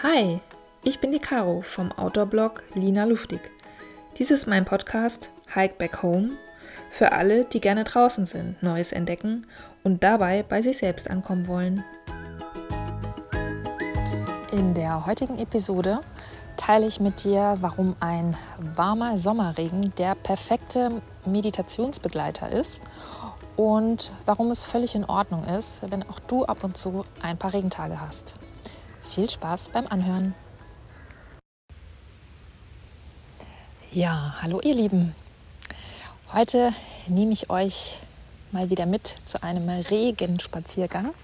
Hi, ich bin die Caro vom Outdoor-Blog Lina Luftig. Dies ist mein Podcast Hike Back Home für alle, die gerne draußen sind, Neues entdecken und dabei bei sich selbst ankommen wollen. In der heutigen Episode teile ich mit dir, warum ein warmer Sommerregen der perfekte Meditationsbegleiter ist und warum es völlig in Ordnung ist, wenn auch du ab und zu ein paar Regentage hast. Viel Spaß beim Anhören. Ja, hallo ihr Lieben. Heute nehme ich euch mal wieder mit zu einem Regenspaziergang.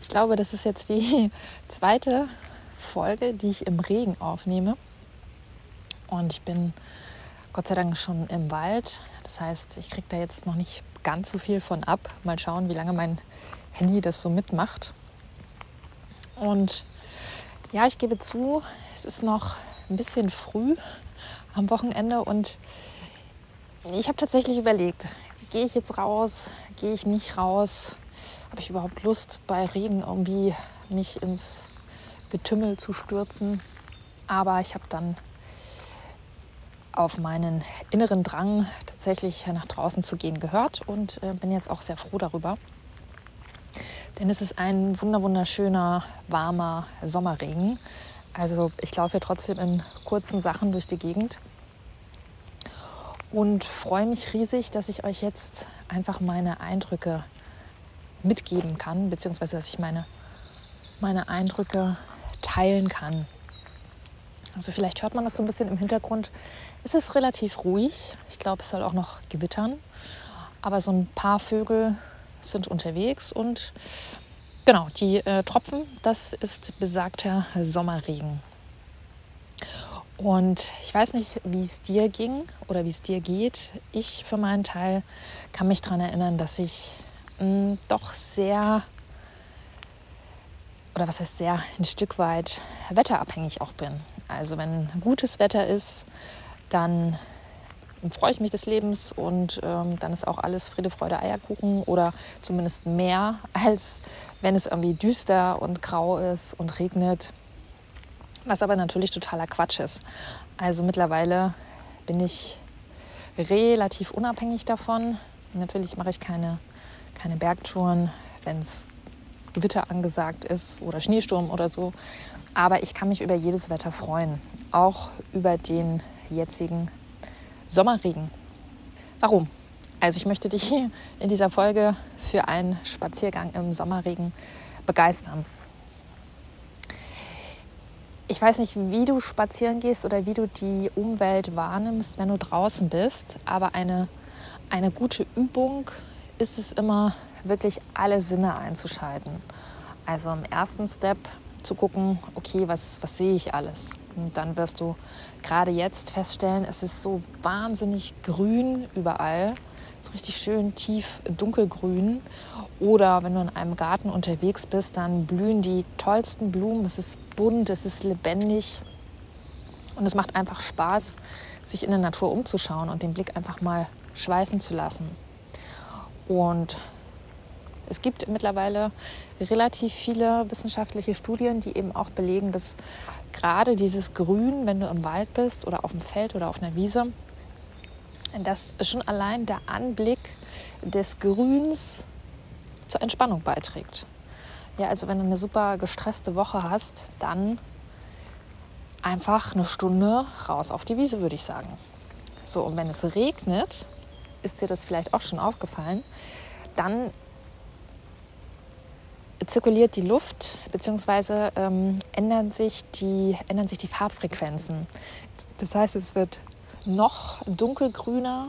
Ich glaube, das ist jetzt die zweite Folge, die ich im Regen aufnehme. Und ich bin Gott sei Dank schon im Wald. Das heißt, ich kriege da jetzt noch nicht ganz so viel von ab. Mal schauen, wie lange mein Handy das so mitmacht. Und ja, ich gebe zu, es ist noch ein bisschen früh am Wochenende und ich habe tatsächlich überlegt, gehe ich jetzt raus, gehe ich nicht raus, habe ich überhaupt Lust bei Regen irgendwie mich ins Getümmel zu stürzen. Aber ich habe dann auf meinen inneren Drang tatsächlich nach draußen zu gehen gehört und äh, bin jetzt auch sehr froh darüber. Denn es ist ein wunderschöner, warmer Sommerregen. Also ich laufe trotzdem in kurzen Sachen durch die Gegend und freue mich riesig, dass ich euch jetzt einfach meine Eindrücke mitgeben kann, beziehungsweise dass ich meine, meine Eindrücke teilen kann. Also vielleicht hört man das so ein bisschen im Hintergrund. Es ist relativ ruhig. Ich glaube, es soll auch noch gewittern. Aber so ein paar Vögel sind unterwegs und genau, die äh, Tropfen, das ist besagter Sommerregen. Und ich weiß nicht, wie es dir ging oder wie es dir geht. Ich für meinen Teil kann mich daran erinnern, dass ich mh, hm, doch sehr, oder was heißt sehr, ein Stück weit wetterabhängig auch bin. Also wenn gutes Wetter ist, dann freue ich mich des Lebens und ähm, dann ist auch alles Friede, Freude, Eierkuchen oder zumindest mehr, als wenn es irgendwie düster und grau ist und regnet was aber natürlich totaler Quatsch ist. Also mittlerweile bin ich relativ unabhängig davon. Natürlich mache ich keine, keine Bergtouren, wenn es Gewitter angesagt ist oder Schneesturm oder so. Aber ich kann mich über jedes Wetter freuen, auch über den jetzigen Sommerregen. Warum? Also ich möchte dich in dieser Folge für einen Spaziergang im Sommerregen begeistern ich weiß nicht, wie du spazieren gehst oder wie du die Umwelt wahrnimmst, wenn du draußen bist, aber eine, eine gute Übung ist es immer, wirklich alle Sinne einzuschalten. Also im ersten Step zu gucken, okay, was, was sehe ich alles? Und dann wirst du gerade jetzt feststellen, es ist so wahnsinnig grün überall, so richtig schön tief dunkelgrün. Oder wenn du in einem Garten unterwegs bist, dann blühen die tollsten Blumen. Es ist bunt, es ist lebendig und es macht einfach Spaß, sich in der Natur umzuschauen und den Blick einfach mal schweifen zu lassen. Und es gibt mittlerweile relativ viele wissenschaftliche Studien, die eben auch belegen, dass gerade dieses Grün, wenn du im Wald bist oder auf dem Feld oder auf einer Wiese, dass schon allein der Anblick des Grüns zur Entspannung beiträgt. Ja, also wenn du eine super gestresste Woche hast, dann einfach eine Stunde raus auf die Wiese, würde ich sagen. So, und wenn es regnet, ist dir das vielleicht auch schon aufgefallen, dann zirkuliert die Luft bzw. Ähm, ändern, sich die, ändern sich die Farbfrequenzen. Das heißt, es wird noch dunkelgrüner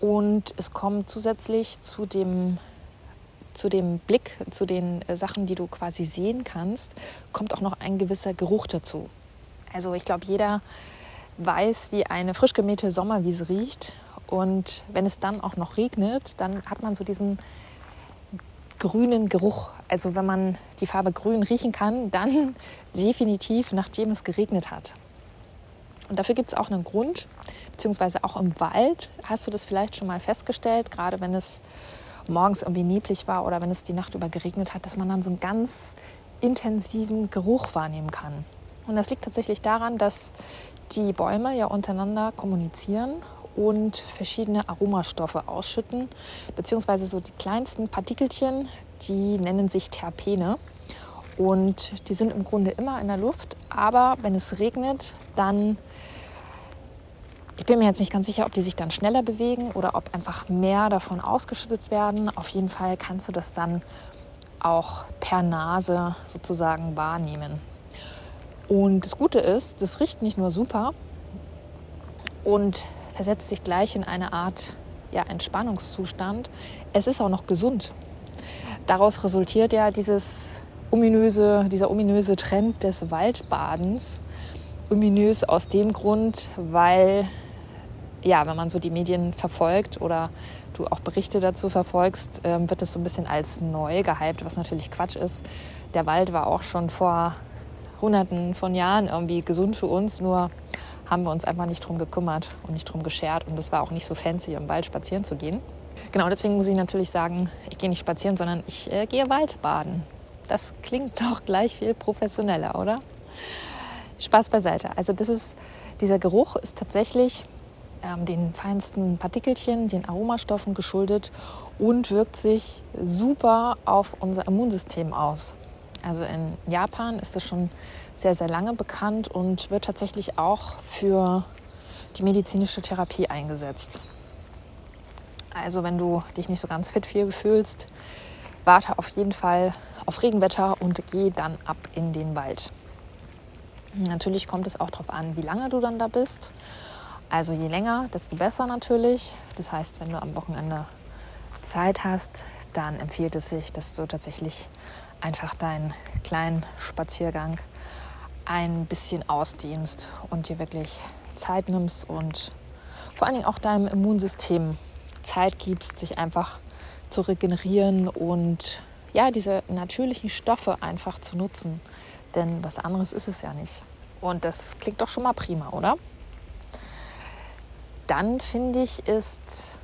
und es kommt zusätzlich zu dem zu dem Blick, zu den äh, Sachen, die du quasi sehen kannst, kommt auch noch ein gewisser Geruch dazu. Also ich glaube, jeder weiß, wie eine frisch gemähte Sommerwiese riecht. Und wenn es dann auch noch regnet, dann hat man so diesen grünen Geruch. Also wenn man die Farbe grün riechen kann, dann definitiv, nachdem es geregnet hat. Und dafür gibt es auch einen Grund, beziehungsweise auch im Wald hast du das vielleicht schon mal festgestellt, gerade wenn es morgens irgendwie neblig war oder wenn es die Nacht über geregnet hat, dass man dann so einen ganz intensiven Geruch wahrnehmen kann. Und das liegt tatsächlich daran, dass die Bäume ja untereinander kommunizieren und verschiedene Aromastoffe ausschütten, beziehungsweise so die kleinsten Partikelchen, die nennen sich Terpene. Und die sind im Grunde immer in der Luft, aber wenn es regnet, dann, ich bin mir jetzt nicht ganz sicher, ob die sich dann schneller bewegen oder ob einfach mehr davon ausgeschüttet werden. Auf jeden Fall kannst du das dann auch per Nase sozusagen wahrnehmen. Und das Gute ist, das riecht nicht nur super und versetzt sich gleich in eine Art ja, Entspannungszustand. Es ist auch noch gesund. Daraus resultiert ja dieses ominöse, dieser ominöse Trend des Waldbadens. Ominös aus dem Grund, weil, ja, wenn man so die Medien verfolgt oder du auch Berichte dazu verfolgst, ähm, wird es so ein bisschen als neu gehypt, was natürlich Quatsch ist. Der Wald war auch schon vor Hunderten von Jahren irgendwie gesund für uns, nur haben wir uns einfach nicht drum gekümmert und nicht drum geschert und es war auch nicht so fancy, im Wald spazieren zu gehen. Genau, deswegen muss ich natürlich sagen, ich gehe nicht spazieren, sondern ich äh, gehe Waldbaden. Das klingt doch gleich viel professioneller, oder? Spaß beiseite. Also das ist, dieser Geruch ist tatsächlich ähm, den feinsten Partikelchen, den Aromastoffen geschuldet und wirkt sich super auf unser Immunsystem aus. Also in Japan ist das schon sehr, sehr lange bekannt und wird tatsächlich auch für die medizinische Therapie eingesetzt. Also wenn du dich nicht so ganz fit fühlst, warte auf jeden Fall auf Regenwetter und geh dann ab in den Wald. Natürlich kommt es auch darauf an, wie lange du dann da bist. Also je länger, desto besser natürlich. Das heißt, wenn du am Wochenende Zeit hast, dann empfiehlt es sich, dass du tatsächlich einfach deinen kleinen Spaziergang ein bisschen ausdehnst und dir wirklich Zeit nimmst und vor allen Dingen auch deinem Immunsystem Zeit gibst, sich einfach zu regenerieren und ja, diese natürlichen Stoffe einfach zu nutzen. Denn was anderes ist es ja nicht. Und das klingt doch schon mal prima, oder? Dann finde ich, ist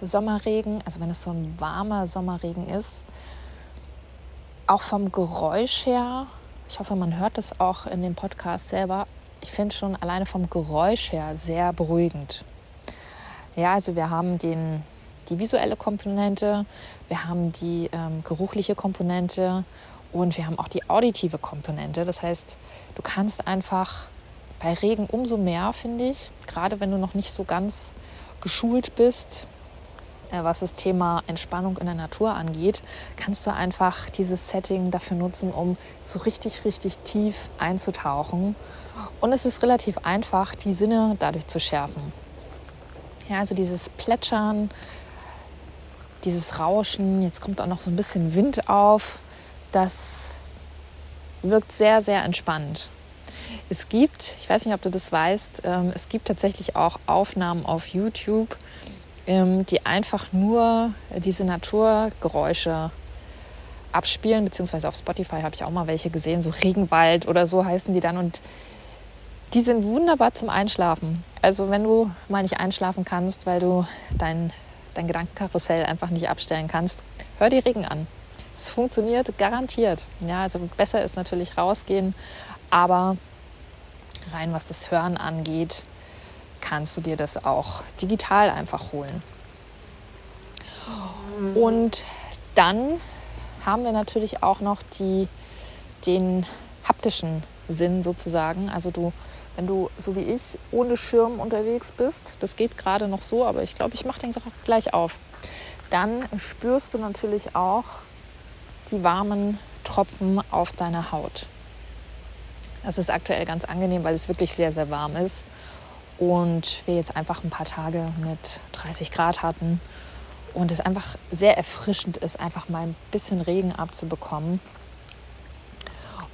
Sommerregen, also wenn es so ein warmer Sommerregen ist, auch vom Geräusch her, ich hoffe, man hört das auch in dem Podcast selber, ich finde schon alleine vom Geräusch her sehr beruhigend. Ja, also wir haben den, die visuelle Komponente, wir haben die ähm, geruchliche Komponente und wir haben auch die auditive Komponente. Das heißt, du kannst einfach bei Regen umso mehr, finde ich, gerade wenn du noch nicht so ganz geschult bist, äh, was das Thema Entspannung in der Natur angeht, kannst du einfach dieses Setting dafür nutzen, um so richtig, richtig tief einzutauchen. Und es ist relativ einfach, die Sinne dadurch zu schärfen. Ja, also dieses Plätschern, dieses Rauschen, jetzt kommt auch noch so ein bisschen Wind auf, das wirkt sehr, sehr entspannt. Es gibt, ich weiß nicht, ob du das weißt, ähm, es gibt tatsächlich auch Aufnahmen auf YouTube, ähm, die einfach nur diese Naturgeräusche abspielen, beziehungsweise auf Spotify habe ich auch mal welche gesehen, so Regenwald oder so heißen die dann und die sind wunderbar zum Einschlafen. Also wenn du mal nicht einschlafen kannst, weil du dein, dein Gedankenkarussell einfach nicht abstellen kannst, hör die Regen an. Es funktioniert garantiert. Ja, also besser ist natürlich rausgehen, aber rein was das Hören angeht, kannst du dir das auch digital einfach holen. Und dann haben wir natürlich auch noch die, den haptischen Sinn sozusagen. Also du, wenn du so wie ich ohne Schirm unterwegs bist, das geht gerade noch so, aber ich glaube, ich mache den gleich auf, dann spürst du natürlich auch die warmen Tropfen auf deiner Haut. Das ist aktuell ganz angenehm, weil es wirklich sehr, sehr warm ist und wir jetzt einfach ein paar Tage mit 30 Grad hatten und es einfach sehr erfrischend ist, einfach mal ein bisschen Regen abzubekommen.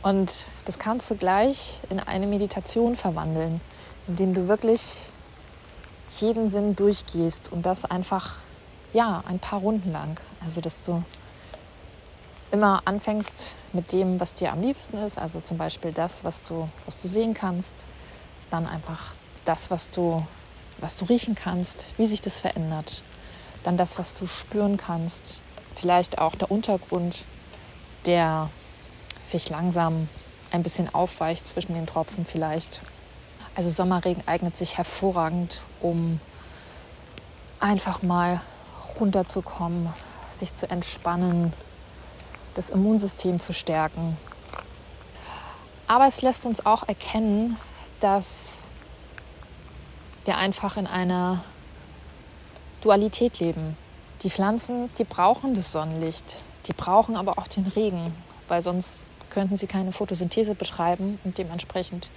Und das kannst du gleich in eine Meditation verwandeln, indem du wirklich jeden Sinn durchgehst und das einfach ja ein paar Runden lang. Also dass du immer anfängst mit dem, was dir am liebsten ist, also zum Beispiel das, was du, was du sehen kannst, dann einfach das, was du, was du riechen kannst, wie sich das verändert. Dann das, was du spüren kannst. Vielleicht auch der Untergrund, der sich langsam ein bisschen aufweicht zwischen den Tropfen vielleicht. Also Sommerregen eignet sich hervorragend, um einfach mal runterzukommen, sich zu entspannen, das Immunsystem zu stärken. Aber es lässt uns auch erkennen, dass wir einfach in einer Dualität leben. Die Pflanzen, die brauchen das Sonnenlicht, die brauchen aber auch den Regen, weil sonst könnten sie keine Photosynthese betreiben und dementsprechend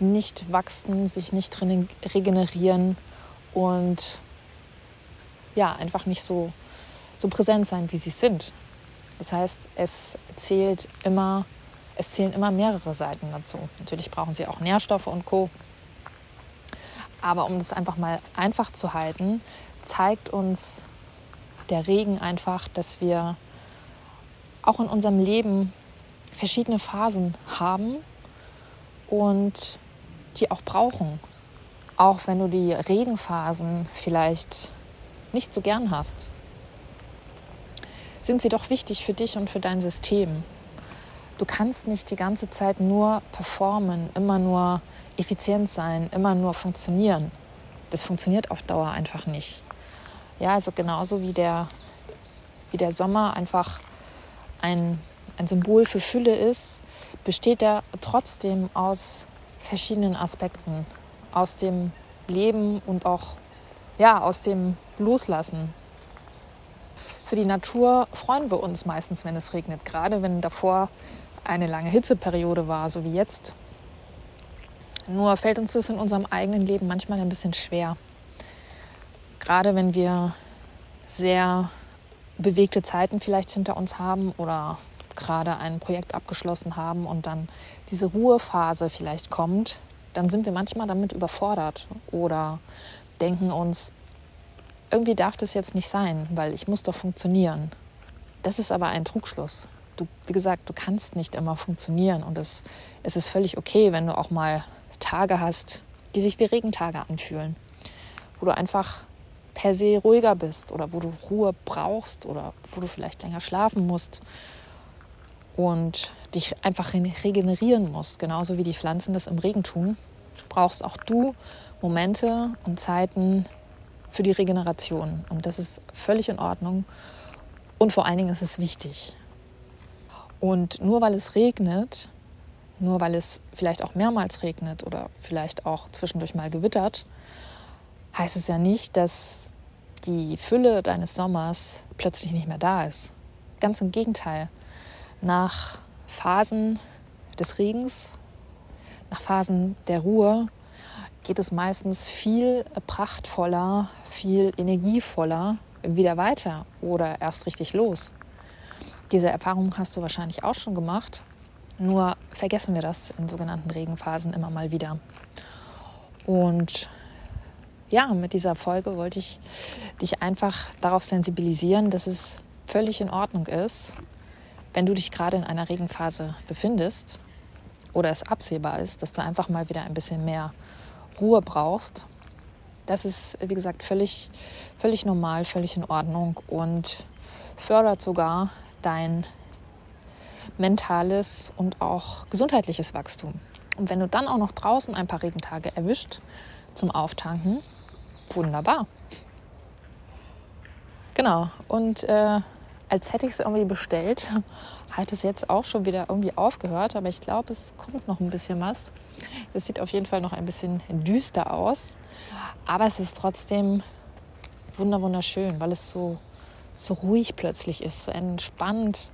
nicht wachsen, sich nicht regenerieren und ja, einfach nicht so, so präsent sein, wie sie sind. Das heißt, es zählt immer, es zählen immer mehrere Seiten dazu. Natürlich brauchen sie auch Nährstoffe und Co. Aber um das einfach mal einfach zu halten, zeigt uns der Regen einfach, dass wir auch in unserem Leben verschiedene Phasen haben und die auch brauchen. Auch wenn du die Regenphasen vielleicht nicht so gern hast, sind sie doch wichtig für dich und für dein System. Du kannst nicht die ganze Zeit nur performen, immer nur effizient sein, immer nur funktionieren. Das funktioniert auf Dauer einfach nicht. Ja, also genauso wie der, wie der Sommer einfach ein, ein Symbol für Fülle ist, besteht er trotzdem aus verschiedenen Aspekten. Aus dem Leben und auch ja, aus dem Loslassen. Für die Natur freuen wir uns meistens, wenn es regnet, gerade wenn davor eine lange Hitzeperiode war, so wie jetzt. Nur fällt uns das in unserem eigenen Leben manchmal ein bisschen schwer. Gerade wenn wir sehr bewegte Zeiten vielleicht hinter uns haben oder gerade ein Projekt abgeschlossen haben und dann diese Ruhephase vielleicht kommt, dann sind wir manchmal damit überfordert oder denken uns, irgendwie darf das jetzt nicht sein, weil ich muss doch funktionieren. Das ist aber ein Trugschluss. Du, wie gesagt, du kannst nicht immer funktionieren und es, es ist völlig okay, wenn du auch mal Tage hast, die sich wie Regentage anfühlen, wo du einfach per se ruhiger bist oder wo du Ruhe brauchst oder wo du vielleicht länger schlafen musst und dich einfach regenerieren musst, genauso wie die Pflanzen das im Regen tun, brauchst auch du Momente und Zeiten für die Regeneration. Und das ist völlig in Ordnung. Und vor allen Dingen ist es wichtig. Und nur weil es regnet, nur weil es vielleicht auch mehrmals regnet oder vielleicht auch zwischendurch mal gewittert, heißt es ja nicht, dass die Fülle deines Sommers plötzlich nicht mehr da ist. Ganz im Gegenteil. Nach Phasen des Regens, nach Phasen der Ruhe geht es meistens viel prachtvoller, viel energievoller wieder weiter oder erst richtig los. Diese Erfahrung hast du wahrscheinlich auch schon gemacht. Nur vergessen wir das in sogenannten Regenphasen immer mal wieder. Und ja, mit dieser Folge wollte ich dich einfach darauf sensibilisieren, dass es völlig in Ordnung ist, wenn du dich gerade in einer Regenphase befindest oder es absehbar ist, dass du einfach mal wieder ein bisschen mehr Ruhe brauchst. Das ist, wie gesagt, völlig, völlig normal, völlig in Ordnung und fördert sogar dein mentales und auch gesundheitliches Wachstum. Und wenn du dann auch noch draußen ein paar Regentage erwischt zum Auftanken, wunderbar. Genau, und äh, als hätte ich es irgendwie bestellt, hat es jetzt auch schon wieder irgendwie aufgehört, aber ich glaube, es kommt noch ein bisschen was. Es sieht auf jeden Fall noch ein bisschen düster aus, aber es ist trotzdem wunderschön, weil es so, so ruhig plötzlich ist, so entspannt.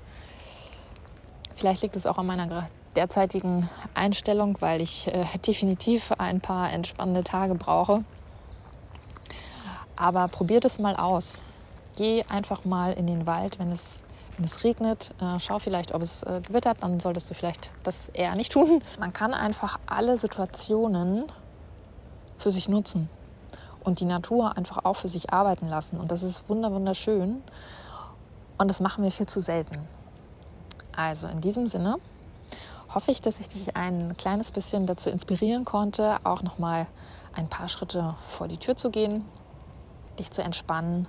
Vielleicht liegt es auch an meiner derzeitigen Einstellung, weil ich äh, definitiv ein paar entspannende Tage brauche. Aber probiert es mal aus. Geh einfach mal in den Wald, wenn es wenn es regnet, äh, schau vielleicht, ob es äh, gewittert, dann solltest du vielleicht das eher nicht tun. Man kann einfach alle Situationen für sich nutzen und die Natur einfach auch für sich arbeiten lassen. Und das ist wunderschön. Und das machen wir viel zu selten. Also in diesem Sinne hoffe ich, dass ich dich ein kleines bisschen dazu inspirieren konnte, auch noch mal ein paar Schritte vor die Tür zu gehen, dich zu entspannen